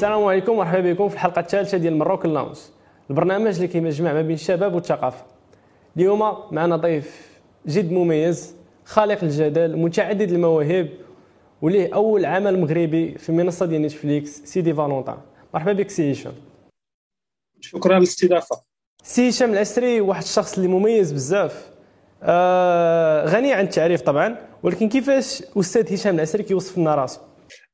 السلام عليكم ومرحبا بكم في الحلقة الثالثة ديال Moroccan Lounge البرنامج اللي كيجمع ما بين الشباب والثقافة. اليوم معنا ضيف جد مميز خالق الجدل متعدد المواهب وليه أول عمل مغربي في منصة ديال نتفليكس سيدي فالونتان. مرحبا بك سي هشام. شكرا للاستضافه سي هشام العسري واحد الشخص اللي مميز بزاف. آه غني عن التعريف طبعا ولكن كيفاش أستاذ هشام العسري كيوصف لنا راسه؟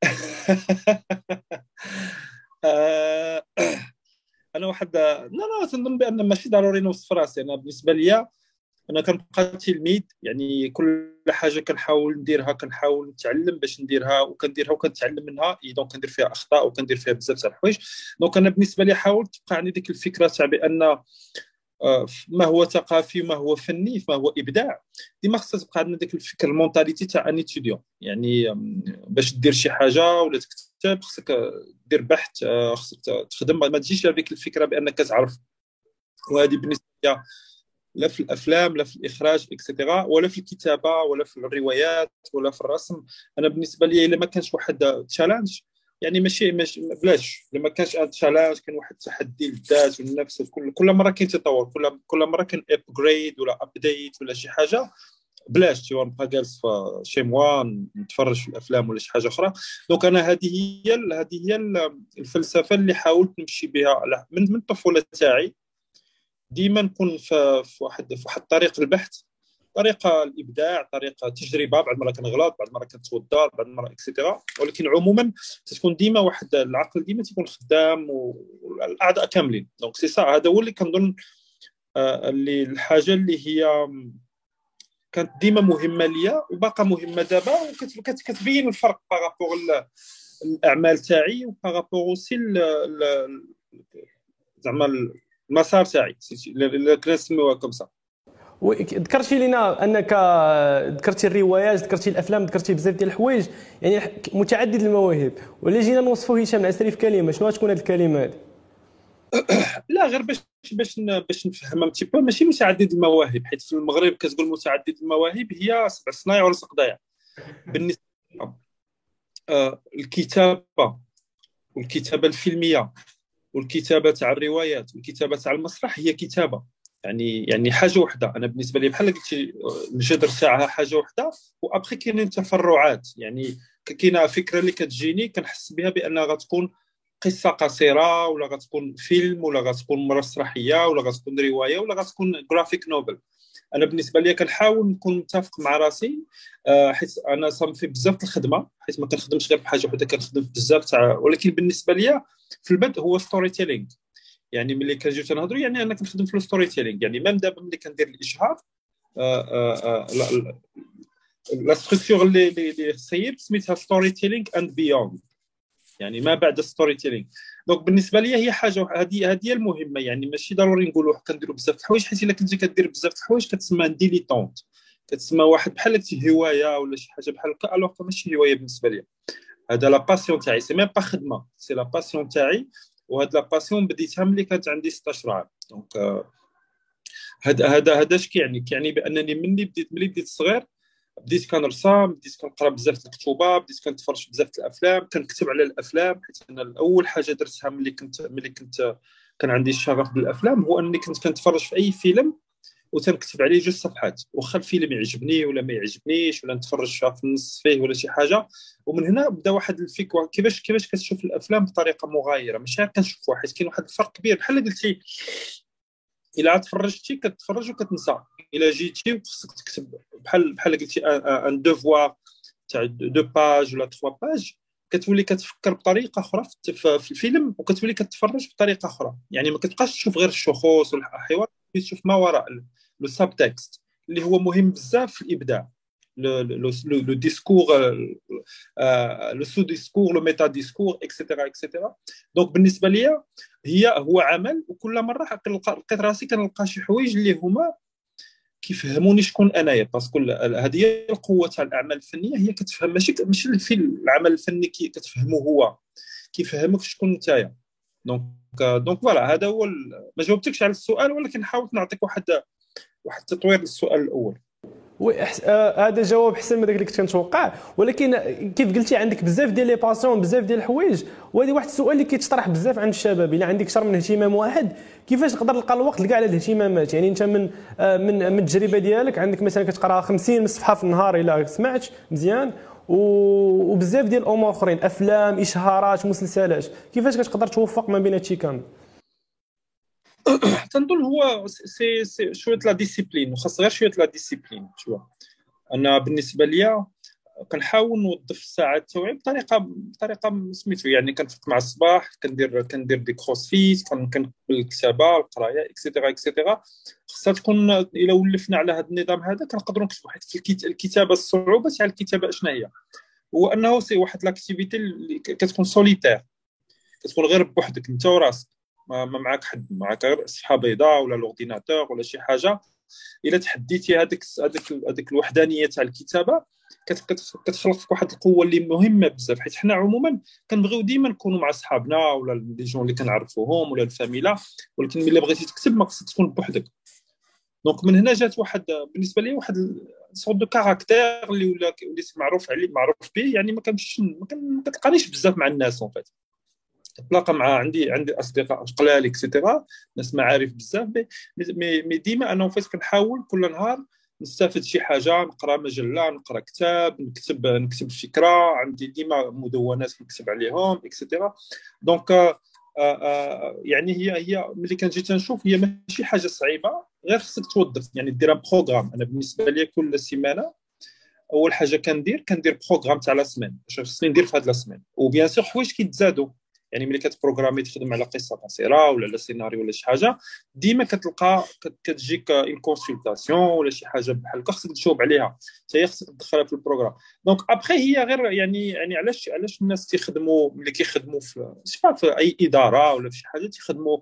آه، أنا واحد لا لا تنظن بأن ماشي ضروري نوصف راسي أنا بالنسبة لي أنا كنبقى تلميذ يعني كل حاجة كنحاول نديرها كنحاول نتعلم باش نديرها وكنديرها وكنتعلم منها donc كندير فيها أخطاء وكندير فيها بزاف تاع الحوايج. donc أنا بالنسبة لي حاولت تبقى عندي ديك الفكرة تاع بأن آه، ما هو ثقافي ما هو فني ما هو إبداع. ديما خصها تبقى عندنا ديك الفكر ال mentalité تاع un étudiant يعني باش دير شي حاجة ولا تكتب خصك دير بحث آه، خصك تخدم. ما تجيش هذيك الفكرة بأنك تعرف وهذه بالنسبة لي لا في الأفلام لا في الإخراج et cetera ولا في الكتابة ولا في الروايات ولا في الرسم. أنا بالنسبة لي إلا ما كانش واحد challenge يعني ماشي ماشي بلاش. لما كانش challenge كان واحد التحدي للذات والنفس كل كل مرة كاين تطور كل كل مرة كاين upgrade ولا update ولا شي حاجة. بلاش تي نبقى جالس chez moi نتفرج في الأفلام ولا شي حاجة أخرى. donc أنا هذه هي هذه هي الفلسفة اللي حاولت نمشي بها. من من الطفولة تاعي. ديما نكون في واحد في واحد طريق البحث. طريقة الإبداع طريقة تجربة. بعد مرة كنغلط بعد مرة كنتوضر بعد مرة et cetera ولكن عموما تكون ديما واحد العقل ديما تيكون خدام والأعضاء كاملين. donc c'est ça هذا هو اللي كنظن آه، اللي الحاجة اللي هي كانت ديما مهمة ليا وباقا مهمة دابا وكتبين الفرق par rapport الأعمال تاعي و par rapport aussi زعما المسار تاعي كنسميوها comme ça ذكرتي لنا أنك ذكرتي الروايات ذكرتي الأفلام ذكرتي بزاف ديال الحوايج يعني متعدد المواهب. ولا جينا نوصفوا هشام العسري في كلمة شنو غتكون هذه الكلمة هذه لا غير باش باش باش نفهم ان بو ماشي متعدد المواهب حيت في المغرب كتقول متعدد المواهب هي سبع صنايع ولا ضياع بالنسبة آه الكتابة والكتابة الفيلمية والكتابة تاع الروايات والكتابة تاع المسرح هي كتابة. يعني يعني حاجة وحدة. أنا بالنسبة لي بحال قلتي الجذر تاعها حاجة وحدة وأبخي كاينين تفرعات. يعني كاينة فكرة اللي كتجيني كنحس بها بأنها غتكون قصه قصيره ولا غتكون فيلم ولا غتكون مسرحيه ولا غتكون روايه ولا غتكون graphic novel أنا بالنسبة لي كنحاول نكون متفق مع راسي آه، حيت أنا صافي بزاف الخدمه حيت ما كنخدمش غير بحاجه وحده كنخدم بزاف تاع ولكن بالنسبة لي في البدء هو storytelling يعني ملي كنجيو تنهضروا يعني أنا كنخدم في ال storytelling يعني même دابا ملي كندير الاشهار la structure اللي اللي صيبت سميتها storytelling and beyond يعني ما بعد storytelling donc بالنسبة لي هي حاجة هذه هذه المهمة. يعني ماشي ضروري نقولوا كنديروا بزاف الحوايج حيت إلا كنتي كدير بزاف الحوايج كتسمى dilettante كتسمى واحد بحال هواية ولا شي حاجة بحال هكا alors ماشي هواية بالنسبة لي هذا la passion تاعي. c'est même pas خدمة. c'est la passion تاعي. وهاد la passion بديتها ملي كانت عندي 16 عام donc هذا هذا هذا اش كيعني؟ كيعني بأنني مني بديت ملي بديت صغير بديت كنرسم بديت كنقرا بزاف الكتوبه بديت كنتفرج بزاف الأفلام كنكتب على الأفلام حيت أنا اول حاجة درتها ملي كنت ملي كنت كان عندي الشغف بالأفلام هو أني كنت كنتفرج في أي فيلم وتنكتب عليه جوج صفحات واخا الفيلم يعجبني ولا ما يعجبنيش ولا نتفرج في النص فيه ولا شي حاجة ومن هنا بدا واحد الفكرة كيفاش كيفاش كتشوف الأفلام بطريقة مغايرة؟ ماشي غير كنشوف واحد كاين واحد الفرق كبير بحال قلتي إلا تفرجتي كتفرج وكتنسى. الا جيتي وخصك تكتب بحال بحال قلتي un devoir تاع deux pages ولا trois pages كتولي كتفكر بطريقه أخرى في الفيلم وكتولي كتفرج بطريقه أخرى يعني ما كتبقاش تشوف غير الشخوص والحوار تشوف ما وراء le subtext اللي هو مهم بزاف في الابداع le discours le sous-discours le méta-discours et cetera et cetera donc بالنسبة لي هي هو عمل وكل مرة لقيت راسي كنلقى شي حوايج اللي هما كيفهموني شكون انايا parce que هذه هي القوة تاع الأعمال الفنية هي كتفهم ماشي ماشي في العمل الفني كي كتفهمه هو كيفهمك شكون نتايا. donc donc voilà هذا هو ما جاوبتكش على السؤال ولكن حاولت نعطيك واحد واحد التطوير للسؤال الأول. هذا جواب احسن من داك اللي كنت كنتوقع. ولكن كيف قلتي عندك بزاف ديال les passions بزاف ديال الحوايج. وهذه واحد السؤال اللي كيتطرح بزاف عند الشباب. إلا عندك أكثر من اهتمام واحد كيفاش تقدر تلقى الوقت لكاع الاهتمامات؟ يعني أنت من آه، من من التجربة ديالك عندك مثلا كتقرأ 50 صفحه في النهار إلا سمعت مزيان. وبزاف ديال الأمور أخرين أفلام إشهارات مسلسلات. كيفاش كتقدر توفق ما بين هادشي كامل؟ تنظن هو c'est c'est شوية la discipline وخاص غير شوية la discipline شو أنا بالنسبة ليا كنحاول نوظف الساعات التوعي بطريقه بطريقة سميتو يعني كنفيق مع الصباح كندير كندير de fait كنقبل الكتابة القراية et cetera et cetera خصها تكون إلا ولفنا على هذا النظام هذا كنقدروا نكتبوا حيت في الكتابة الصعوبة تاع الكتابة اشنا هي هو أنه c'est واحد l'activité اللي كتكون سوليتير كتكون غير بوحدك أنت وراسك. ما, معك حد معك غير صفحه بيضاء ولا l'ordinateur ولا شي حاجة. إلا تحديتي هذيك هذيك هذيك الوحدانية تاع الكتابة. كتخلق فيك واحد القوة اللي مهمة بزاف. حيت حنا عموما كنبغيو ديما نكونوا مع صحابنا ولا les gens اللي كنعرفوهم ولا الفاميلا. ولكن ملي بغيتي تكتب ما خصك تكون بوحدك. donc من هنا جات واحد بالنسبة لي واحد sorte de caractère اللي ولا وليت معروف عليه معروف به. يعني ما كنمشيش ما كتلقانيش بزاف مع الناس en fait تلاقى مع عندي عندي أصدقاء قلال et cetera ناس معارف بزاف. مي, مي ديما en fait كنحاول كل نهار نستافد شي حاجة نقرأ مجلة نقرأ كتاب نكتب نكتب فكرة. عندي ديما مدونات نكتب عليهم et cetera donc آه آه يعني هي هي ملي كنجي تنشوف هي ماشي حاجة صعيبة غير خصك توظف. يعني دير programme أنا بالنسبة لي كل سيمانة أول حاجة كندير كندير programme تاع la semaine اش خصني ندير في هاد la semaine و bien sûr حوايج كيتزادوا يعني ملي كتبروغرامي تخدم على قصة قصيرة ولا على سيناريو ولا شي حاجة ديما كتلقى كتجيك une consultation ولا شي حاجة بحال هكا خصك تجاوب عليها. حتى هي خصك تدخلها في ال programme. donc après هي غير يعني يعني علاش علاش الناس تيخدموا ملي كيخدموا في في أي إدارة ولا في شي حاجة تيخدموا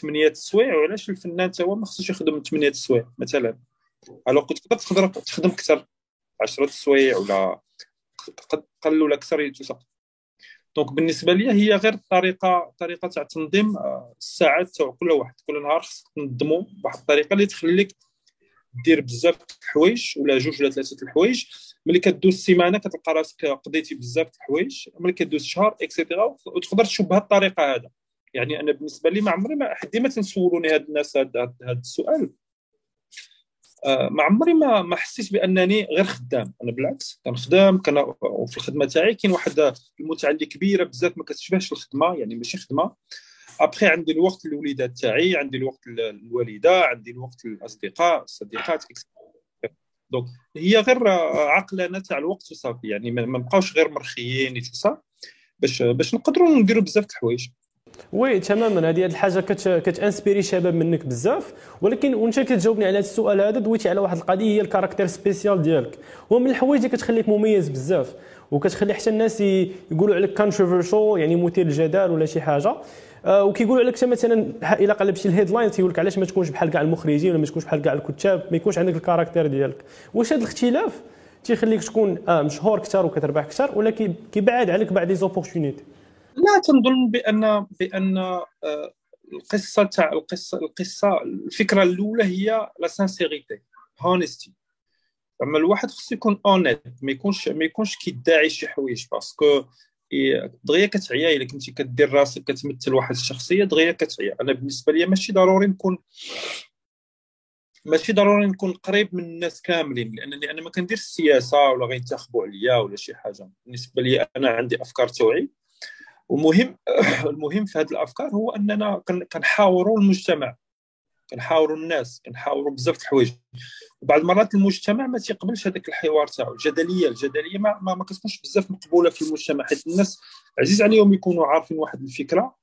ثمانية السوايع؟ وعلاش الفنان تا هو ما خصوش يخدم ثمانية السوايع مثلا؟ alors كنت تقدر تخدم أكثر 10 السوايع ولا قل ولا أكثر donc بالنسبة لي هي غير طريقة طريقة تاع تنظيم آه، الساعات تاع كل واحد كل نهار خصك تنظمو بواحد الطريقة اللي تخليك دير بزاف الحوايج ولا جوج ولا ثلاثة الحوايج. ملي كدوز السيمانه كتلقى راسك قضيتي بزاف الحوايج. ملي كدوز شهر et cetera وتقدر تشوف بهذه الطريقة هذا. يعني أنا بالنسبة لي ما عمري ما ديما تنسولوني هاد الناس هذا السؤال. آه، ما عمري ما ما حسيت بأنني غير خدام. أنا بالعكس كنخدم كان وفي الخدمة تاعي. كاين واحد المتعة اللي كبيرة بزاف ما كتشبهش الخدمة يعني ماشي خدمة. ابخي عندي الوقت للوليدات تاعي عندي الوقت للوالدة عندي الوقت للأصدقاء الصديقات donc هي غير عقلانة تاع الوقت وصافي يعني ما نبقاوش غير مرخيين باش باش نقدروا نديروا بزاف الحوايج. oui تماما هذه الحاجة كت كتأنسبيري شباب منك بزاف. ولكن وانت كتجاوبني على هذا السؤال هذا دويتي على واحد القضية هي ال caractère spécial ديالك. هو من الحوايج اللي كتخليك مميز بزاف وكتخلي حتى الناس يقولوا عليك controversial يعني مثير للجدال ولا شي حاجة. آه وكيقولوا عليك مثلا إلا قلبتي ال headline تيقول لك علاش ما تكونش بحال كاع المخرجين ولا ما تكونش بحال كاع الكتاب ما يكونش عندك ال caractère ديالك. واش هذا الاختلاف تيخليك تكون آه مشهور أكثر وكتربح أكثر ولا كيبعد عليك بعض les opportunités لا تنظن بان بأن آه، القصة تاع القصة القصة الفكرة الأولى هي la sincérité honnêteté أما الواحد خصو يكون honnête ما يكونش ما يكونش كيدعي شي حوايج parce que دغيا كتعيا إلا كنتي كدير راسك كتمثل واحد الشخصية دغيا كتعيا. أنا بالنسبة لي ماشي ضروري نكون ماشي ضروري نكون قريب من الناس كاملين لأنني أنا ما كنديرش السياسة ولا غينتخبوا عليا ولا شي حاجة. بالنسبة لي أنا عندي أفكار توعي ومهم المهم في هذه الأفكار هو أننا كنحاوروا المجتمع كنحاوروا الناس كنحاوروا بزاف د الحوايج. وبعض المرات المجتمع ما تيقبلش هذاك الحوار تاعو الجدلية الجدلية ما, ما, ما كتكونش بزاف مقبولة في المجتمع. حيت الناس عزيز عليهم يكونوا عارفين واحد الفكرة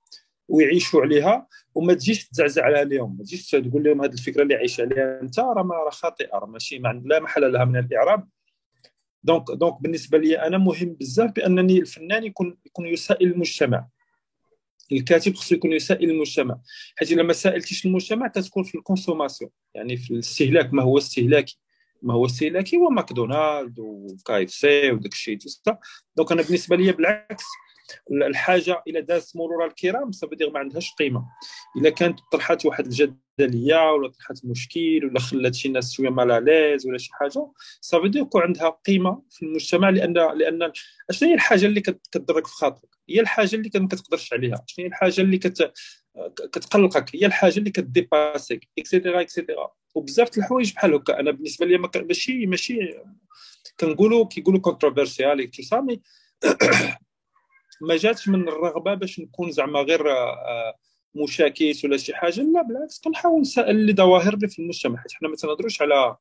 ويعيشوا عليها وما تجيش تزعزع عليهم ما تجيش تقول لهم هذه الفكرة اللي عايش عليها أنت راه خاطئة راه ماشي ما لا محل لها من الإعراب. donc donc بالنسبة لي أنا مهم بزاف بأنني الفنان يكون يكون يسائل المجتمع. الكاتب خصو يكون يسائل المجتمع. حيت إلا ما سائلتيش المجتمع كتكون في ال consommation. يعني في الاستهلاك ما هو استهلاكي. ما هو استهلاكي هو ماكدونالد و KFC وداك الشيء donc أنا بالنسبة لي بالعكس الحاجة إلى دازت مرور الكرام سافو ما عندهاش قيمة. إلا كانت طرحت واحد الجدلية ولا طرحت مشكل ولا خلات شي ناس شوية mal à l'aise ولا شي حاجة سافو يكون عندها قيمة في المجتمع لأن لأن شنو هي الحاجة اللي كتضرك في خاطرك؟ هي الحاجة اللي ما كتقدرش عليها. شنو هي الحاجة اللي كت كتقلقك؟ هي الحاجة اللي كديباسيك et cetera et cetera وبزاف الحوايج بحال هكا. أنا بالنسبة لي ماشي ماشي كنقولوا كيقولوا controversial tout ça mais ما جاتش من الرغبة باش نكون زعما غير آه، مشاكس ولا شي حاجة. لا بالعكس كنحاول نسأل لظواهر اللي في المجتمع. حيت حنا ما تنهضروش على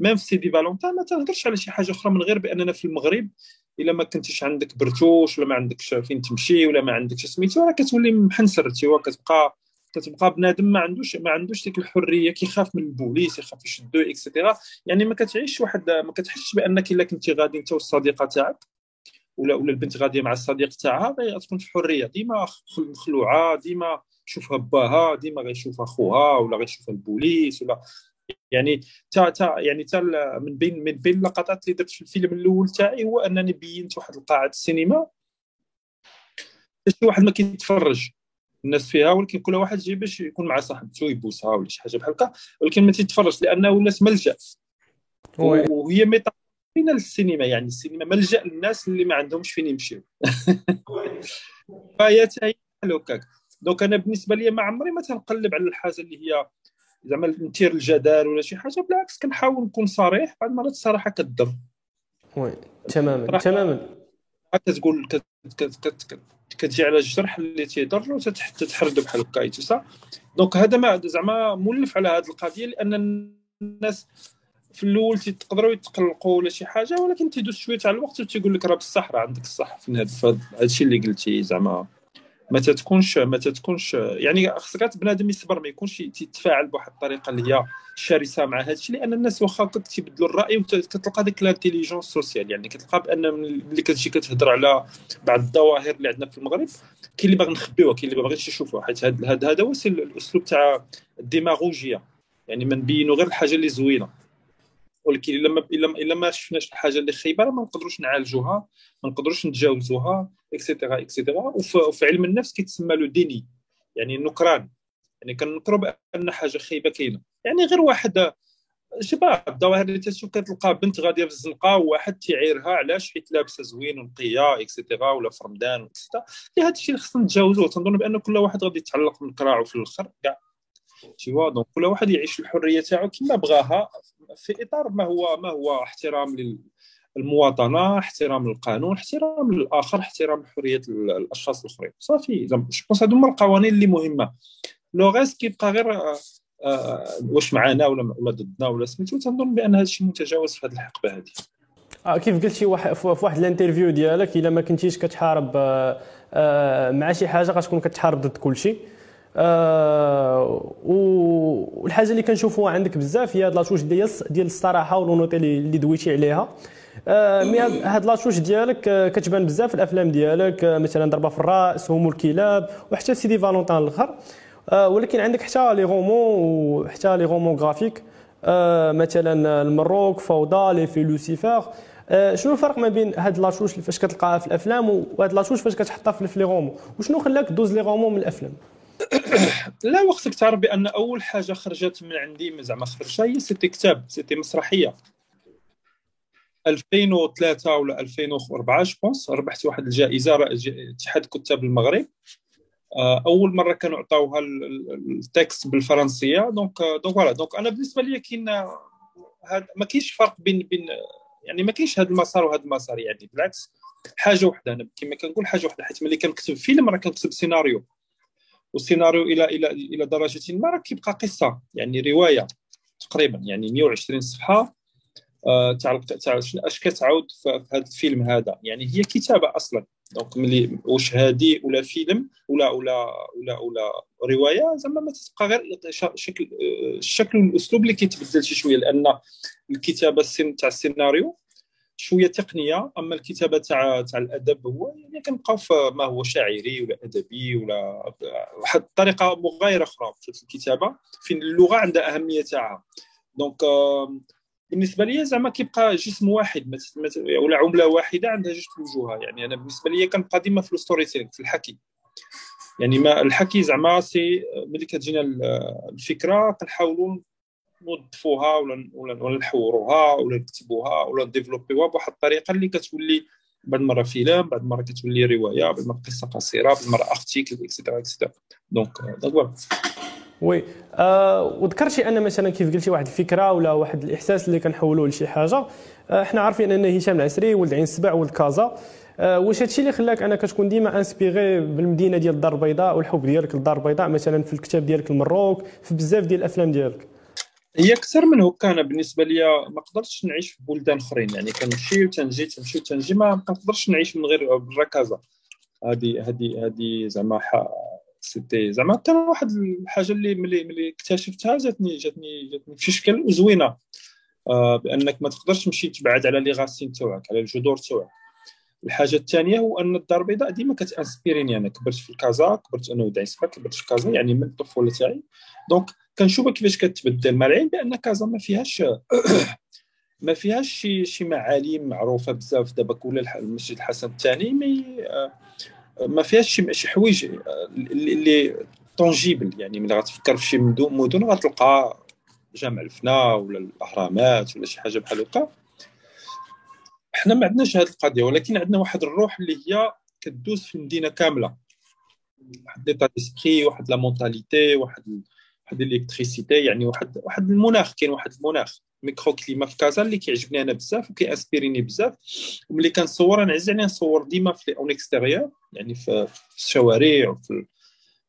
ميم في سيدي فالونتان ما تنهضرش على شي حاجة أخرى من غير بأننا في المغرب إلا ما كنتيش عندك برتوش ولا ما عندكش فين تمشي ولا ما عندكش سميتو راه كتولي محنسر تيوا كتبقى كتبقى بنادم ما عندوش ما عندوش ديك الحرية كيخاف من البوليس يخاف يشدو اكسيتيرا يعني ما كتعيش واحد ما كتحسش بأنك إلا كنتي غادي أنت والصديقة تاعك. ولا ولا البنت غادية مع الصديق تاعها غتكون في حرية. ديما مخلوعة ديما شوفها باها ديما غيشوف اخوها ولا غيشوف البوليس ولا يعني تا تا يعني تا من بين من بين اللقطات اللي درت في الفيلم الأول تاعي هو أنني بينت واحد القاعه السينما شي واحد ما كيتفرج الناس فيها ولكن كل واحد جاي باش يكون مع صاحبته يبوسها ولا شي حاجة بحال هكا ولكن ما تيتفرجش لأنه ولات ملجا وهي ميتا فين السينما يعني؟ السينما ملجأ للناس اللي ما عندهمش فين يمشيو. فهي بحال هكاك. donc أنا بالنسبة لي ما عمري ما تنقلب على الحاجة اللي هي زعما نثير الجدال ولا شي حاجة بالعكس كنحاول نكون صريح بعض المرات الصراحة كتضر. oui تماما تماما. كتقول كتجي على الجرح اللي تيضر وتتحرد بحال هكا donc هذا أنا زعما مولف على هذه القضية لأن الناس في الأول تقدروا يتقلقوا ولا شي حاجة ولكن تيدوز شوية تاع الوقت وتيقول لك راه بصح راه عندك الصح في هذا الشيء اللي قلتي زعما. ما تتكونش ما تتكونش يعني خصك بنادم يصبر ما يكونش يتفاعل بواحد الطريقة اللي هي شرسة مع هذا الشيء لأن الناس واخا تيبدلوا الرأي وكتلقى ديك l'intelligence sociale يعني كتلقى بأن ملي كتجي كتهضر على بعض الظواهر اللي عندنا في المغرب كاين اللي باغي نخبيوها كاين اللي ما باغيش يشوفوها حيت هذا هذا هو الأسلوب تاع الديماغوجيا يعني ما نبينوا غير الحاجة اللي زوينة. ولكن إلا ما إلا ما شفناش الحاجة اللي خايبة ما نقدروش نعالجوها ما نقدروش نتجاوزوها et cetera et cetera وفي علم النفس كيتسمى له déni يعني النكران. يعني كنكروا بأن حاجة خايبة كاينة. يعني غير واحد شباب الظواهر اللي تشوف كتلقى بنت غادية في الزنقة وواحد تيعيرها علاش؟ حيت لابسة زوين ونقية et cetera ولا في رمضان وكذا هذا الشيء اللي خصنا نتجاوزوه. تنظن بأن كل واحد غادي يتعلق من كراعه في الآخر كاع. تيوا donc كل واحد يعيش الحرية تاعو كما بغاها. في إطار ما هو ما هو احترام للمواطنه احترام للقانون احترام للآخر احترام حريه الأشخاص الأخرين. صافي je pense هادو هما القوانين اللي مهمة. لو غيس كيبقى غير آه, آه، واش معنا ولا ولا ضدنا ولا سميتو تنظن بأن هذا الشيء متجاوز في هذه الحقبة هذه. آه كيف قلتي واحد في واحد ال interview ديالك إلا ما كنتيش كتحارب آه آه مع شي حاجة غتكون كتحارب ضد كل شيء آه والحاجة اللي كنشوفوها عندك بزاف هي هاد la touche ديال ديال الصراحة والنudité اللي دويتي عليها. آه mais هاد la touche ديالك آه كتبان بزاف في الأفلام ديالك آه مثلا ضربة في الرأس هم الكلاب وحتى سيدي Valentin الأخر. آه ولكن عندك حتى les romans وحتى les romans graphiques. آه مثلا Maroc فوضى لي في لوسيفر. آه شنو الفرق ما بين هاد la touche فاش كتلقاها في الأفلام وهاد la touche فاش كتحطها في les romans وشنو خلاك دوز les romans من الأفلام؟ لا وقتك تعرف بأن أول حاجة خرجت من عندي زعما خرجت هي c'était كتاب c'était مسرحية. 2003 ولا 2004 je pense ربحت واحد الجائزة اتحاد كتاب المغرب. آه، أول مرة كانوا عطاوها ال texte بالفرنسية. donc donc voilà donc أنا بالنسبة لي كاين هاد ما كاينش فرق بين بين يعني ما كاينش هذا المسار وهذا المسار يعني بالعكس حاجة واحدة أنا كما كنقول حاجة واحدة حيت ملي كنكتب فيلم راه كنكتب سيناريو. والسيناريو إلى إلى إلى درجة ما راه كيبقى قصة يعني رواية تقريبا يعني 120 صفحة آه تاع أش كتعاود في هذا الفيلم هذا؟ يعني هي كتابة أصلا. دونك ملي واش هادي ولا فيلم ولا ولا ولا ولا رواية زعما ما تبقى غير شكل آه، الشكل والاسلوب اللي كيتبدل شي شوية لأن الكتابة تاع السيناريو شوية تقنية أما الكتابة تاع تاع الأدب هو يعني كنبقاو في ما هو شاعري ولا أدبي ولا واحد الطريقة مغايرة أخرى في الكتابة فين اللغة عندها أهمية تاعها. donc بالنسبة لي زعما كيبقى جسم واحد ولا عملة واحدة عندها جوج وجوهها. يعني أنا بالنسبة لي كنبقى ديما في ال storytelling في الحكي. يعني ما الحكي زعما c'est ملي كتجينا الفكرة كنحاولوا نوظفوها ولا ولا نحوروها ولا نكتبوها ولا نdévelopper وها بواحد الطريقة اللي كتولي بعد مره فيلم بعد مره كتولي رواية بعد مره قصة قصيرة بعد مره article et cetera et cetera donc donc oui آه وذكرتي أن مثلا كيف قلتي واحد الفكرة ولا واحد الإحساس اللي كنحولوه لشي حاجة. آه إحنا عارفين ان هشام العسري ولد عين السبع ولد كازا. آه واش هادشي اللي خلاك أنا كتكون ديما inspiré بالمدينة ديال الدار البيضاء والحب ديالك للدار البيضاء مثلا في الكتاب ديالك Maroc في بزاف ديال الأفلام ديالك؟ هي أكثر من هكا أنا بالنسبة لي ما قدرتش نعيش في بلدان أخرين. يعني كنمشي وتنجي تمشي وتنجي ما نقدرش نعيش من غير كازا هذه هذه هذه زعما سيتي. زعما كان واحد الحاجة اللي ملي ملي اكتشفتها جاتني جاتني جاتني في شكل زوينة. آه بأنك ما تقدرش تمشي تبعد على لي غاسين تاعك على الجذور تاعك. الحاجة الثانية هو أن الدار البيضاء ديما كتأنسبيريني أنا. كبرت في كازا كبرت أنا ودعي كبرت في كازا يعني من الطفولة تاعي. donc كنشوفها كيفاش كتبدل. مع العلم بأن كازا ما فيهاش ما فيهاش شي شي معالم معروفة بزاف. دابا كل المسجد الحسن الثاني mais ما فيهاش شي حوايج اللي tangibles يعني ملي غتفكر في شي مدن غتلقى جامع الفنا ولا الأهرامات ولا شي حاجة بحال هكا. حنا ما عندناش هذه القضية. ولكن عندنا واحد الروح اللي هي كدوز في المدينة كاملة. واحد l'état d'esprit واحد la mentalité واحد واحد l'électricité يعني واحد واحد المناخ كاين واحد المناخ microclimat في كازا اللي كيعجبني أنا بزاف وكي inspirer ني بزاف. وملي كنصور أنا عز عليا نصور ديما في en extérieur يعني في الشوارع وفي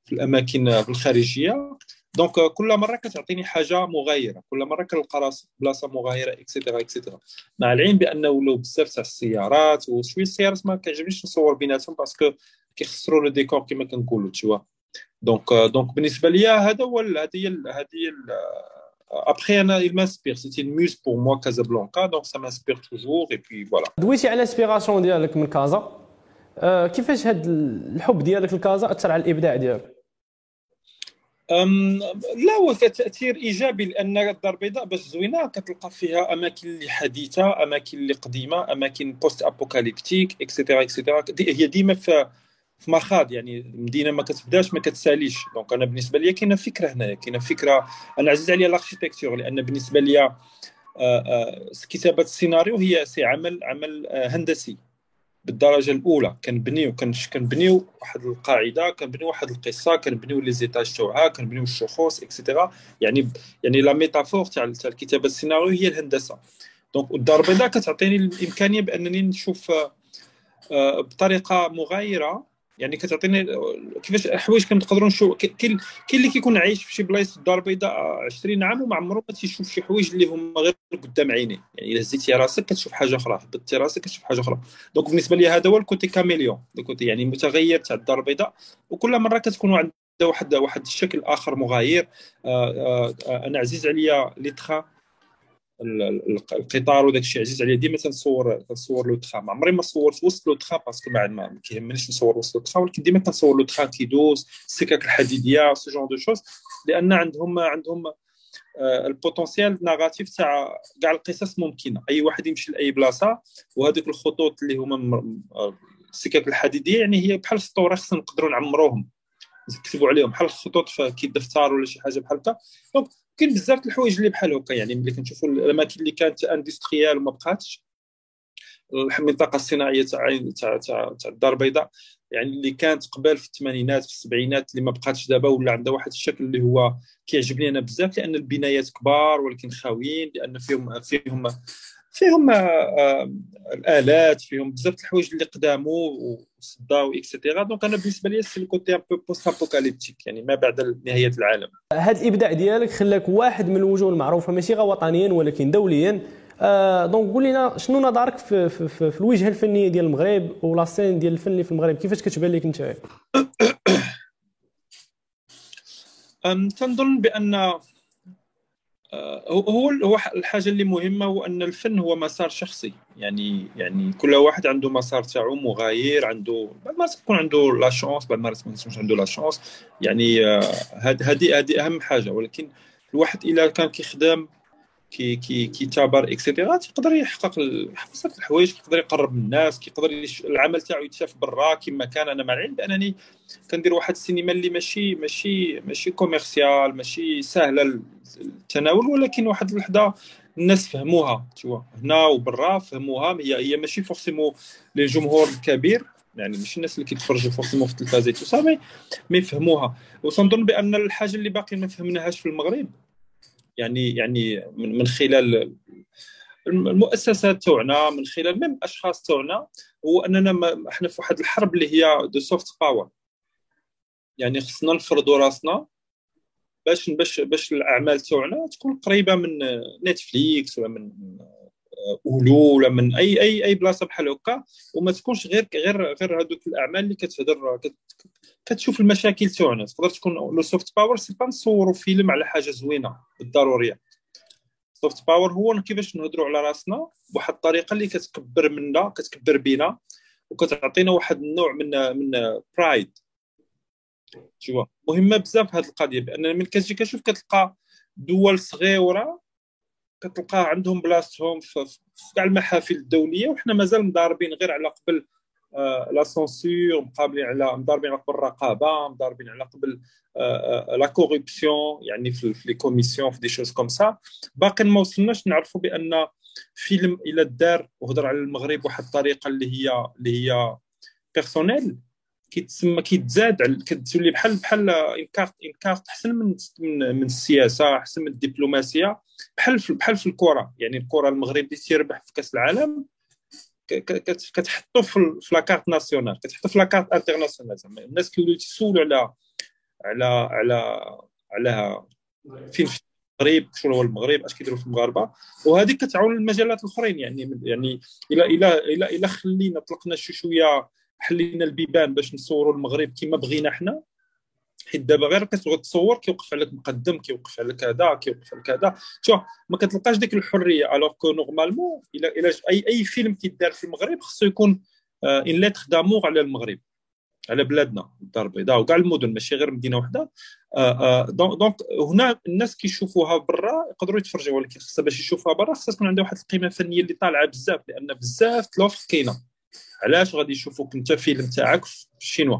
في الأماكن الخارجية. donc كل مرة كتعطيني حاجة مغايرة كل مرة كنلقى بلاصة مغايرة et cetera et cetera مع العلم بأنه ولاو بزاف تاع السيارات وشوية السيارات ما كيعجبنيش نصور بيناتهم parce que كيخسروا le décor كما كنقولوا تشوا. donc donc بالنسبة لي هذا هو هذه هي هذه ابخي أنا il m'inspire. C'était une muse pour moi Casablanca donc ça m'inspire toujours et puis voilà. دويتي على ال inspiration ديالك من كازا. أه كيفاش هذا الحب ديالك لكازا أثر على الإبداع ديالك؟ أم لا هو تاثير إيجابي لأن الدار البيضاء باش زوينة كتلقى فيها أماكن اللي حديثة أماكن اللي قديمة أماكن post-apocalyptiques et cetera et cetera هي ديما في في مخاض يعني المدينة ما كتبداش ما كتساليش. donc أنا بالنسبة لي كاينة فكرة هنايا كاينة فكرة أنا عزيز عليا l'architecture لأن بالنسبة لي آه، آه، كتابة السيناريو هي c'est عمل عمل آه، هندسي. بالدرجة الأولى كنبنيو كنبنيو واحد القاعدة كنبنيو واحد القصة كنبنيو les étages تاعها كنبنيو الشخوص et cetera يعني يعني la métaphore تاع الكتابة السيناريو هي الهندسة. donc الدار البيضاء كتعطيني الإمكانية بأنني نشوف بطريقة مغايرة يعني كتعطيني كيفاش حوايج كنقدروا نشوف كاين اللي كيكون عايش في شي بلايص الدار البيضاء 20 عام وما عمره ما تيشوف شي حوايج اللي هما غير قدام عينيه يعني إلا هزيتي راسك كتشوف حاجة أخرى هبطتي راسك كتشوف حاجة أخرى. donc بالنسبة لي هذا هو الـ côté caméléon. الـ côté يعني متغير تاع الدار البيضاء. وكل مرة كتكون عندها واحد واحد الشكل آخر مغاير. آآ آه، آآ آه، أنا عزيز عليا ليتخا. القطار وداك الشيء عزيز عليا. ديما تنصور تنصور le train ما عمري ما صورت وسط le train parce que ما ما كيهمنيش نصور وسط le train ولكن ديما كنصور le train كيدوز السكك الحديدية ce genre de choses. لأن عندهم عندهم آه، الـ potentiel narratif تاع كاع القصص ممكنة. أي واحد يمشي لأي بلاصة وهذوك الخطوط اللي هما السكك الحديدية يعني هي بحال السطور خصنا نقدروا نعمروهم. نكتبوا عليهم. بحال الخطوط في شي دفتر ولا شي حاجة بحال هكا. donc كاين بزاف الحوايج اللي بحال هكا يعني ملي كنشوفوا الاماكن اللي كانت industriel وما بقاتش المنطقة الصناعية تاع تاع تاع الدار البيضاء يعني اللي كانت قبل في الثمانينات في السبعينات اللي ما بقاتش دابا ولا عندها واحد الشكل اللي هو كيعجبني أنا بزاف لأن البنايات كبار ولكن خاويين لأن فيهم فيهم فيهم آه، آه، الآلات فيهم بزاف الحوايج اللي قداموا وصداو et cetera donc أنا بالنسبة لي c'est الـ côté un peu post-apocalyptique يعني ما بعد نهاية العالم. هذا الإبداع ديالك خلاك واحد من الوجوه المعروفة ماشي غير وطنيا ولكن دوليا. آه donc قول لنا شنو نظرك في, في, في, في الوجهة الفنية ديال المغرب ولا scène ديال الفن اللي في المغرب؟ كيفاش كتبان لك أنت؟ تنظن بأن هو هو الحاجة اللي مهمة هو أن الفن هو مسار شخصي. يعني يعني كل واحد عنده مسار تاعو مغاير عنده بعض المرات تكون عنده la chance المرات ما تكونش عنده la chance يعني هذه هذه أهم حاجة. ولكن الواحد إلا كان كيخدم كي كي كيتابر et cetera تيقدر يحقق بزاف الحوايج كيقدر يقرب من الناس كيقدر العمل تاعو يتشاف برا كما كان أنا مع العلم بأنني كندير واحد السينما اللي ماشي ماشي ماشي commercial ماشي سهلة التناول ولكن واحد اللحظة الناس فهموها تا هنا وبرا فهموها هي هي ماشي forcément للجمهور الكبير يعني ماشي الناس اللي كيتفرجوا forcément في التلفازة tout ça mais فهموها. وسنظن بأن الحاجة اللي باقي ما فهمناهاش في المغرب يعني يعني من, خلال المؤسسات تاعنا من خلال même الاشخاص تاعنا هو أننا إحنا في واحد الحرب اللي هي de soft power يعني خصنا نفرضوا راسنا باش باش باش الأعمال تاعنا تكون قريبة من Netflix ولا من Hulu ولا من اي اي أي بلاصة بحال هكا وما تكونش غير غير غير هذوك الأعمال اللي كتهضر كتشوف المشاكل تاعنا. تقدر تكون le soft power c'est pas نصوروا فيلم على حاجة زوينة بالضروريه soft power هو كيفاش نهضروا على راسنا بواحد الطريقة اللي كتكبر منا كتكبر بينا وكتعطينا واحد النوع من من pride شوف مهمة بزاف هذه القضية بان من كتجي كتشوف كتلقى دول صغيرة كتلقى عندهم بلاصتهم في كاع المحافل الدولية وحنا مازال مضاربين غير على قبل آه، la censure مقابلين على مضاربين على قبل الرقابة مضاربين على قبل آه، آه، la corruption يعني في les commissions في des choses comme ça باقي ما وصلناش نعرفوا بأن فيلم إلى دار وهضر على المغرب بواحد الطريقة اللي هي اللي هي personnelle كيتسمى كيتزاد كتولي بحال بحال une carte une carte أحسن من من السياسة أحسن من الدبلوماسية بحال بحال في الكره يعني الكره المغرب اللي تيربح في كأس العالم كتحطو في la carte nationale كتحطو في la carte internationale زعما الناس كيوليو تيسولوا على على على على فين في المغرب شنو هو المغرب أش كيديروا في المغاربة. وهذه كتعاون المجالات الأخرين. يعني يعني إلى إلى إلى إلى خلينا طلقنا شي شوية حلينا البيبان باش نصوروا المغرب كما بغينا حنا. حيت دابا غير كتبغي تصور كيوقف عليك مقدم كيوقف عليك هذا كيوقف عليك هذا. شوف ما كتلقاش ديك الحرية. alors que normalement إلى أي أي فيلم كيدار في المغرب خصو يكون une lettre d'amour على المغرب على بلادنا الدار البيضاء وكاع المدن ماشي غير مدينة واحدة donc هنا الناس كيشوفوها برا يقدروا يتفرجوا ولكن خصها باش يشوفوها برا خصها تكون عندها واحد القيمة الفنيه اللي طالعة بزاف لأن بزاف د l'offre كاينة. علاش غادي يشوفوك انت فيلم تاعك في الشينوا؟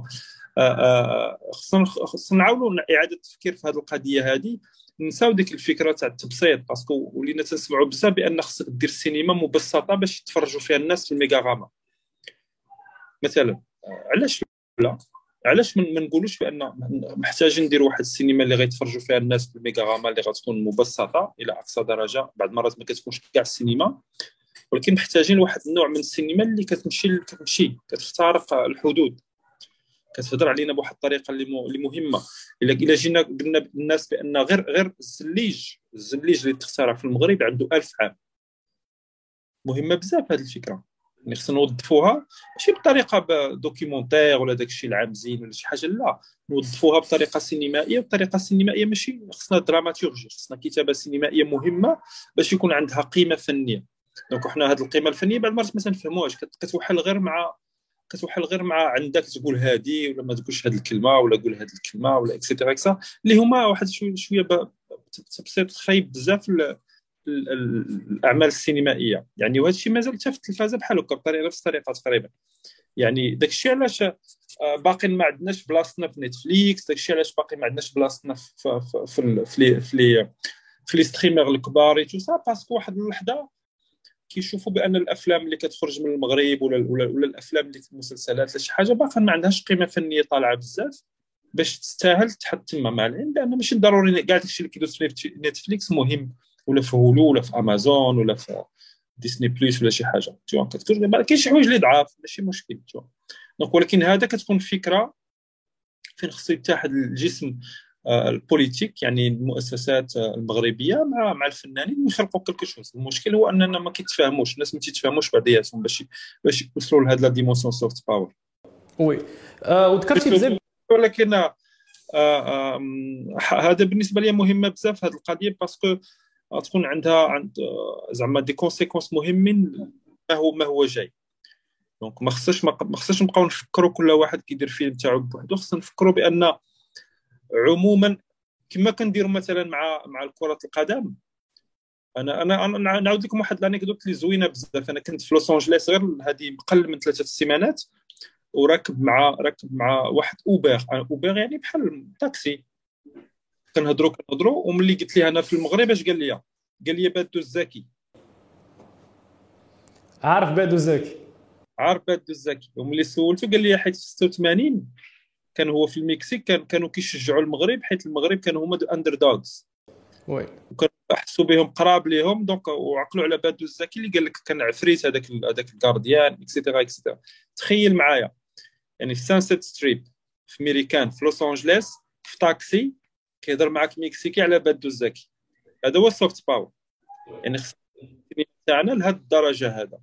آه، آه، خصنا خصنا نعاونوا إعادة التفكير في هذه القضية هذه. نساو ديك الفكرة تاع التبسيط parce que ولينا تنسمعوا بزاف بأن خصك دير السينما مبسطة باش يتفرجوا فيها الناس في الـ Mégarama. مثلا آه، علاش لا؟ علاش ما نقولوش بأن محتاجين نديروا واحد السينما اللي غيتفرجوا فيها الناس في الـ Mégarama اللي غتكون مبسطة إلى أقصى درجة بعض المرات ما كتكونش كاع السينما. ولكن محتاجين واحد النوع من السينما اللي كتمشي كتمشي كتخترق الحدود. كتهضر علينا بواحد الطريقة اللي مهمة. الا إلا جينا قلنا للناس بأن غير غير الزليج الزليج اللي تخترع في المغرب عنده ألف عام. مهمة بزاف هذه الفكرة. يعني خصنا نوظفوها ماشي بطريقة documentaire ولا داك الشيء العام زين ولا شي حاجة لا. نوظفوها بطريقة سينمائية. بطريقة سينمائية ماشي خصنا dramaturgie خصنا كتابة سينمائية مهمة باش يكون عندها قيمة فنية. donc حنا هذه القيمة الفنية بعض المرات ما تنفهموهاش كتوحل غير مع كتوحل غير مع عندك تقول هذه ولا ما تقولش هذه الكلمة ولا قول هذه الكلمة ولا et cetera et ça اللي هما واحد شوية شوية تبسيط خايب بزاف الأعمال السينمائية. يعني وهذا الشيء مازال حتى في التلفازة بحال هكا بطريقه نفس الطريقة تقريبا. يعني داك الشيء علاش آه، باقي ما عندناش بلاصتنا في نتفليكس داك الشيء علاش باقي ما عندناش بلاصتنا في في في في, في, في les streamers الكبار tout ça parce que واحد اللحظه كيشوفوا بأن الأفلام اللي كتخرج من المغرب ولا ولا, ولا الأفلام اللي المسلسلات ولا شي حاجة. باقا ما عندهاش قيمة فنية طالعة بزاف باش تستاهل تحط تما مع العلم بان ماشي ضروري. كاع داكشي اللي كيدوز في نتفليكس مهم ولا في هولو ولا في أمازون ولا في ديسني بليس ولا شي حاجة. تو كاين شي حوايج اللي ضعاف ماشي مشكل. تو. دونك ولكن هذا كتكون فكرة فين خصو يتحد الجسم ال politique يعني المؤسسات المغربية مع مع الفنانين ويخلقوا quelque chose. المشكل هو أننا ما كيتفاهموش. الناس ما تيتفاهموش بعضياتهم باش باش يوصلوا لهاد la dimension soft power oui. آه وذكرتي بزاف ولكن آه آه هذا بالنسبة لي مهمه بزاف هذه القضية parce que تكون عندها عند آه، زعما des conséquences مهمين ما هو ما هو جاي. donc ما خصناش ما خصناش نبقاو نفكروا كل واحد كيدير فيلم تاعو بوحدو. خصنا نفكروا بأن عموما كما كنديروا مثلا مع مع كرة القدم. أنا أنا نعاود لكم واحد ال anecdote اللي زوينة بزاف. أنا كنت في لوس أنجليس غير هذه قل من ثلاثة السيمانات وراكب مع راكب مع واحد أوبر. أوبر يعني بحال تاكسي. كنهضروا كنهضروا وملي قلت ليه أنا في المغرب اش قال لي؟ قال لي بادو الزكي عارف بادو الزكي عارف بادو الزكي وملي سولته قال لي حيت في 86 كان هو في المكسيك كان كانوا كيشجعوا المغرب حيت المغرب كانوا هما underdogs oui. وكانوا حسوا بهم قراب ليهم donc وعقلوا على بادو الزكي اللي قال لك كان عفريت هذاك هذاك ال gardien et cetera et cetera تخيل معايا يعني في Sunset Strip في ميريكان في لوس انجليس في تاكسي كيهضر معاك مكسيكي على بادو الزكي. هذا هو ال soft power يعني خصنا تاعنا لهذه الدرجة هذا.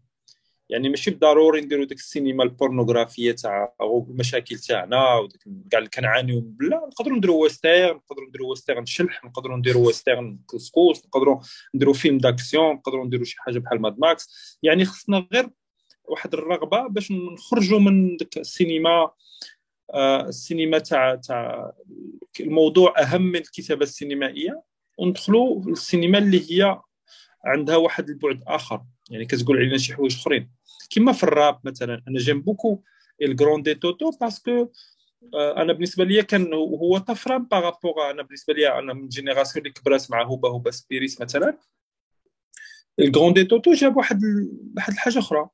يعني ماشي بالضروري نديرو ديك السينما البورنوغرافية تاع المشاكل تاعنا وديك كاع اللي كنعانيو لا نقدروا نديرو western نقدروا نديرو western شلح نقدروا نديرو western كسكوس نقدروا نديرو film d'action نقدروا نديرو شي حاجة بحال ماد ماكس يعني خصنا غير واحد الرغبة باش نخرجوا من ديك السينما آه السينما تاع تاع الموضوع أهم من الكتابة السينمائية وندخلوا للسينما اللي هي عندها واحد البعد آخر. يعني كتقول علينا شي حوايج أخرين. كما في الراب مثلا أنا j'aime beaucoup الجرون دي توتو parce que أنا بالنسبة لي كان هو طفره par rapport أنا بالنسبة لي أنا من génération اللي كبرات مع هوبا هوبا سبيريس مثلا. الجرون دي توتو جاب واحد واحد الحاجة أخرى.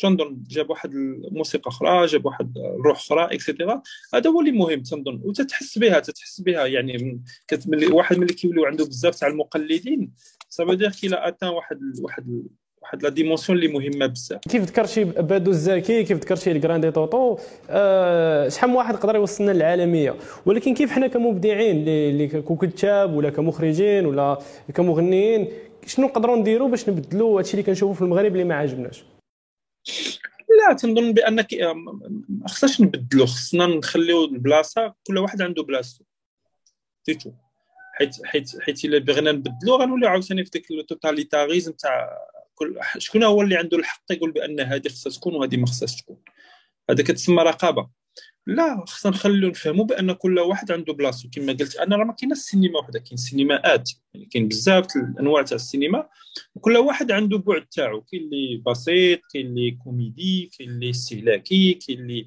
تنظن جاب واحد الموسيقى أخرى جاب واحد الروح أخرى et cetera هذا هو اللي مهم تنظن وتتحس بها تتحس بها. يعني ملي واحد ملي كيوليو عنده بزاف تاع المقلدين. ça veut dire qu'il a atteint واحد واحد واحد la dimension اللي مهمة بزاف. كيف ذكرتي بادو الزكي كيف ذكرتي الكراندي توتو أه شحال من واحد يقدر يوصلنا للعالمية. ولكن كيف حنا كمبدعين اللي ككتاب ولا كمخرجين ولا كمغنيين شنو نقدروا نديروا باش نبدلوا هادشي اللي كنشوفوا في المغرب اللي ما عاجبناش لا تنظن بأن ما خصناش نبدلوا خصنا نخليو البلاصة كل واحد عنده بلاصتو تيتو حيت حيت حيت إلا بغينا نبدلوا غنوليو عاوتاني في ديك ال totalitarisme تاع كل شكون هو اللي عنده الحق يقول بأن هذه خصها تكون وهذه ما خصهاش تكون؟ هذا كتسمى رقابة. لا خصنا نخليو نفهموا بأن كل واحد عنده بلاصتو. كما قلت أنا راه ما كاينش السينما وحده كاين سينماات يعني كاين بزاف الأنواع تاع السينما. وكل واحد عنده بعد تاعو. كاين اللي بسيط كاين اللي كوميدي كاين اللي استهلاكي كاين اللي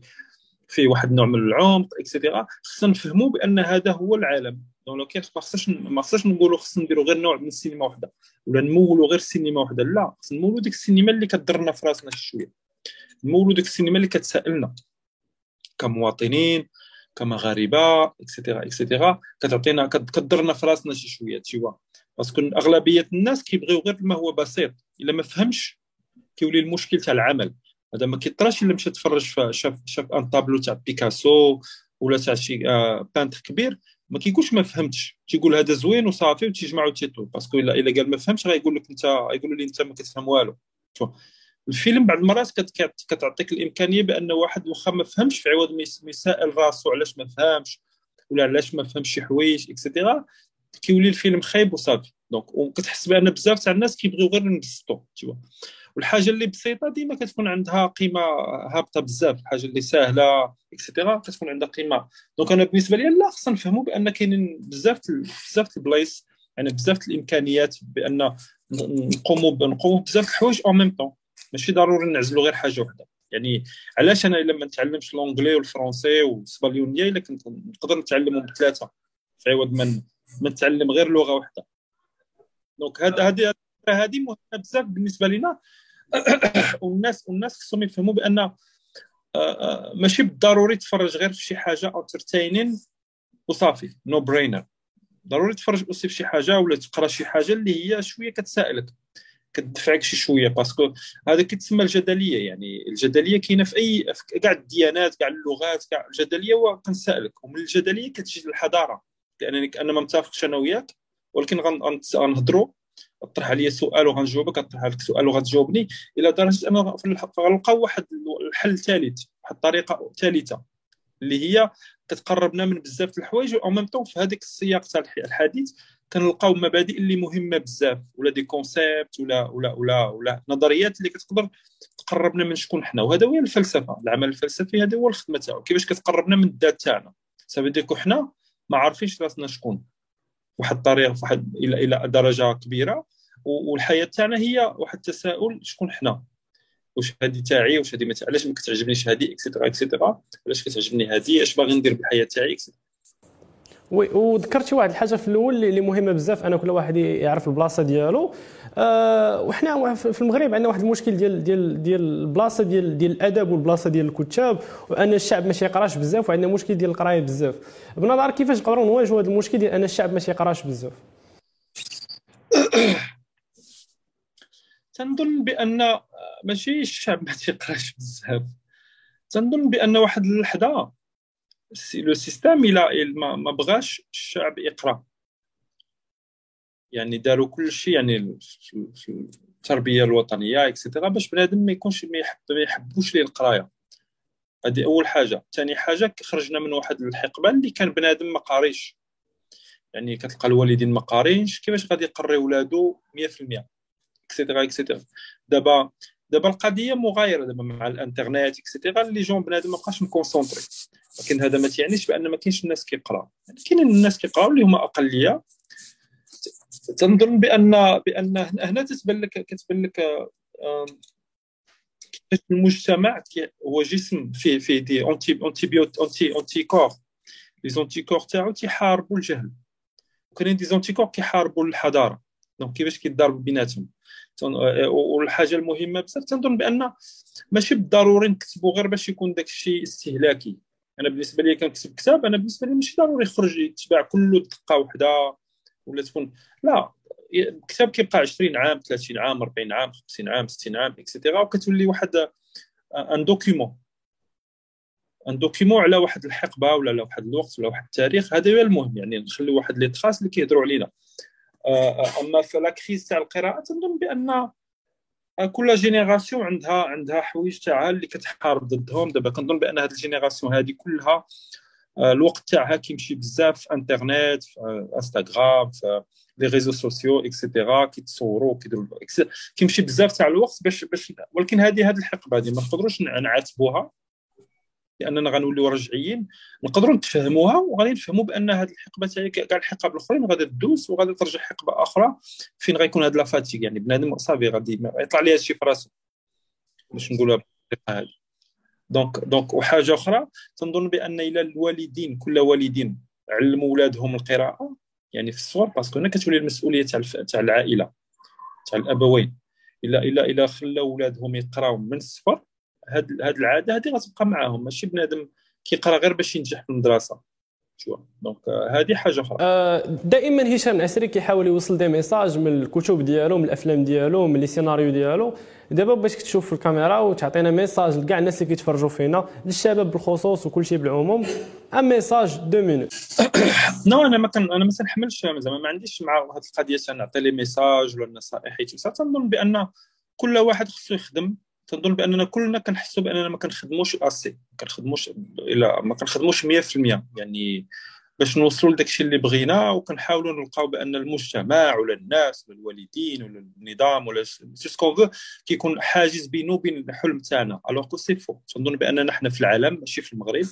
فيه واحد النوع من العمق et cetera خصنا نفهموا بأن هذا هو العالم. donc ما خصناش ما خصناش نقولوا خصنا نديروا غير نوع من السينما وحده ولا نمولوا غير السينما وحده لا خصنا نمولوا ديك السينما اللي كضرنا في راسنا شي شوية نمولوا ديك السينما اللي كتسائلنا كمواطنين كمغاربه et cetera et cetera كتعطينا كضرنا في راسنا شي شوية tu vois parce que اغلبيه الناس كيبغيو غير ما هو بسيط الا ما فهمش كيولي المشكل تاع العمل هذا ما كيطراش الا مشى تفرج شاف شاف un tableau تاع بيكاسو ولا تاع شي peintre كبير ما كيقولش ما فهمتش. تيقول هذا زوين وصافي وتيجمعوا تيتو parce que الا إلا قال ما فهمش غايقول لك انت يقولوا لي أنت ما كتفهم والو. الفيلم بعض المرات كتعطيك الإمكانية بأن واحد واخا ما فهمش في عوض ما يسائل راسو علاش ما فهمش ولا علاش ما فهمش شي حوايج et cetera كيولي الفيلم خايب وصافي. donc وكتحس بأن بزاف تاع الناس كيبغيو غير نبسطو والحاجة اللي بسيطة ديما كتكون عندها قيمة هابطة بزاف الحاجة اللي سهلة et cetera كتكون عندها قيمة. donc أنا بالنسبة لي لا خصنا نفهموا بأن كاينين بزاف بزاف البلايص يعني بزاف الإمكانيات بأن نقوموا نقوموا بزاف الحوايج en même temps ماشي ضروري نعزلوا غير حاجة وحدة. يعني علاش أنا إلا ما نتعلمش l'anglais وال français وال espagnol الا كنت نقدر نتعلمهم بثلاثة في عوض من ما نتعلم غير لغة واحدة donc هذه هذه مهمة بزاف بالنسبة لنا والناس والناس خصهم يفهموا بأن آه، آه، ماشي بالضروري تفرج غير في شي حاجة aux entretiens وصافي نو برينر ضروري تفرج aussi في شي حاجة ولا تقرأ شي حاجة اللي هي شوية كتسائلك كتدفعك شي شوية parce que هذا كيتسمى الجدلية يعني. الجدلية كاينة في أي في كاع الديانات كاع اللغات كاع الجدلية هو كنسألك ومن الجدلية كتجي الحضارة لأنني أنا ما متفقش أنا وياك ولكن غنهضروا طرح عليا سؤال وغنجاوبك طرح عليك سؤال وغتجاوبني. إلى درجة ان غنلقاو واحد الحل ثالث واحد الطريقة ثالثه اللي هي كتقربنا من بزاف الحوايج au même temps في هذاك السياق تاع الحديث كنلقاو مبادئ اللي مهمة بزاف ولا des concepts ولا ولا ولا ولا نظريات اللي كتقدر تقربنا من شكون حنا. وهذا هو الفلسفة العمل الفلسفي هذا هو الخدمة تاعو. كيفاش كتقربنا من الذات تاعنا؟ ça veut dire que حنا ما عارفينش راسنا شكون. واحد الطريقة واحد إلى إلى درجة كبيرة. والحياة تاعنا هي واحد التساؤل شكون حنا؟ واش هذه تاعي؟ واش هذه علاش ما كتعجبنيش هذه et cetera et cetera علاش كتعجبني هذه اش باغي ندير بالحياة تاعي؟ et cetera وي وذكرتي واحد الحاجة في الأول اللي مهمة بزاف أنا كل واحد يعرف البلاصة ديالو. أه وحنا في المغرب عندنا واحد المشكل ديال ديال ديال البلاصة ديال ديال الأدب والبلاصة ديال الكتاب وأن الشعب ما يقراش بزاف وعندنا مشكل ديال القراية بزاف. بنظر كيفاش نقدروا نواجهوا هذا المشكل ديال أن الشعب ما يقراش بزاف. تنظن بان ماشي الشعب ما تيقراش بزاف. تنظن بأن واحد اللحظة le système إلى ما بغاش الشعب يقرا يعني داروا كل شيء يعني في التربيه الوطنيه et cetera باش بنادم ما يكونش ما, يحب ما يحبوش ليه القرايه هذه اول حاجة ثاني حاجة خرجنا من واحد الحقبه اللي كان بنادم ما قاريش يعني كتلقى الوالدين ما قارينش كيفاش غادي يقري ولادو 100% et cetera et cetera دابا دابا القضية مغايرة دابا مع الانترنت et cetera les gens بنادم ما بقاش م concentré. لكن هذا ما تعنيش بأن ما كاينش الناس كيقراو. كاينين الناس كيقراو اللي هما أقلية. تنظن بان بأن هنا تتبان لك كتبان لك كيفاش المجتمع هو جسم فيه فيه des antibiotiques anti anticorps les anticorps تاعو تيحاربوا الجهل. وكاينين des anticorps كيحاربوا الحضارة. Donc كيفاش كيضاربوا بيناتهم. والحاجة المهمة بزاف. تنظن بأن ماشي بالضروري نكتبوا غير باش يكون داك الشيء استهلاكي. أنا بالنسبة لي كنكتب كتاب أنا بالنسبة لي ماشي ضروري يخرج يتباع كله دقة واحدة ولا تكون لا الكتاب كيبقى 20 عام 30 عام 40 عام 50 عام 60 عام et cetera وكتولي واحد un document un document على واحد الحقبة ولا على واحد الوقت ولا واحد التاريخ هذا هو المهم. يعني نخلي واحد les traces اللي كيهضروا علينا. أما في la crise تاع القراءة تنظن بأن كل génération عندها عندها حوايج تاعها اللي كتحارب ضدهم. دابا كنظن بأن هذه ال génération هذه كلها آه، الوقت تاعها كيمشي بزاف في انترنت في إنستغرام في les réseaux sociaux et cetera كيتصوروا كيديروا كيمشي بزاف تاع الوقت باش باش ولكن هذه هذه الحقبة هذه ما نقدروش نعاتبوها. لأننا غنوليو رجعيين نقدروا نتفهموها وغادي نفهموا بأن هذه الحقبة تاعي كاع الحقب الأخرين غادي تدوز وغادي ترجع حقبة أخرى فين غيكون هذا la fatigue يعني بنادم صافي غادي يطلع لي هادشي في راسو باش نقولها بالطريقة هذه donc donc وحاجة أخرى تنظن بأن إلى الوالدين كل والدين علموا اولادهم القراءة يعني في الصغر parce que هنا كتولي المسؤولية تاع تاع العائلة تاع الأبوين. الا الا إلا خلاو اولادهم يقراو من الصغر هاد هاد العادة هذه غتبقى معاهم ماشي بنادم كيقرأ غير باش ينجح في المدرسة. Donc هذه حاجة أخرى. آه، دائما هشام العسري كيحاول يوصل des messages من الكتب ديالو من الأفلام ديالو من les scénarios ديالو. دابا باش تشوف في الكاميرا وتعطينا message لكاع الناس اللي كيتفرجوا فينا للشباب بالخصوص وكل شيء بالعموم un message deux minutes non أنا ما كان أنا ما تنحملش زعما ما عنديش مع هذه القضية نعطي les messages ولا النصائح تنظن بأن كل واحد خصو يخدم. تنظن بأننا كلنا كنحسوا بأننا ما كنخدموش assez ما كنخدموش الا ما كنخدموش 100% يعني باش نوصلوا لداك الشيء اللي بغينا وكنحاولوا نلقاو بأن المجتمع ولا الناس ولا الوالدين ولا النظام ولا ce qu'on veut كيكون حاجز بينه وبين الحلم تاعنا. alors que c'est faux تنظن باننا حنا في العالم ماشي في المغرب.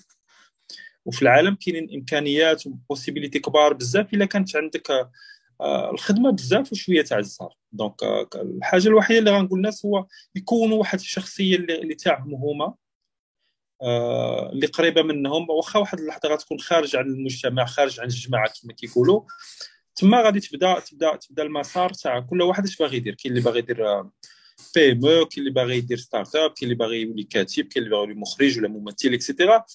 وفي العالم كاينين إمكانيات و possibilités كبار بزاف إلا كانت عندك الخدمة بزاف وشوية تاع الزهر. donc آه، الحاجة الوحيدة اللي غنقول الناس هو يكونوا واحد الشخصية اللي, تاعهم هما آه، اللي قريبة منهم. واخا واحد اللحظة غتكون خارج عن المجتمع خارج عن الجماعة كما كيقولوا. تما غادي تبدا تبدا تبدا المسار تاع كل واحد اش باغي يدير. كاين اللي باغي يدير PME كاين اللي باغي يدير start-up كاين اللي باغي يولي كاتب كاين اللي باغي يولي مخرج ولا ممثل et cetera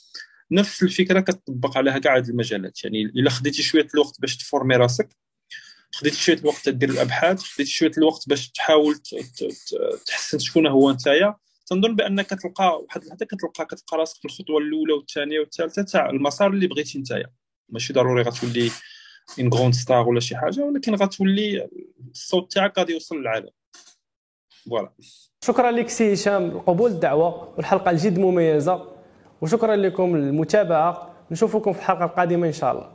نفس الفكرة كتطبق على كاع هذه المجالات. يعني إلا خديتي شوية الوقت باش ت former راسك خديت شوية الوقت تدير الأبحاث خديت شوية الوقت باش تحاول تحسن شكون هو نتايا. تنظن بانك كتلقى واحد اللحظه كتلقى كتلقى راسك في الخطوة الأولى والثانية والثالثة تاع المسار اللي بغيتي نتايا. ماشي ضروري غتولي une grande star ولا شي حاجة ولكن غتولي الصوت تاعك غادي يوصل للعالم. voilà شكرا لك سي هشام. قبول الدعوة والحلقة الجد مميزة. وشكرا لكم المتابعة. نشوفكم في الحلقة القادمة إن شاء الله.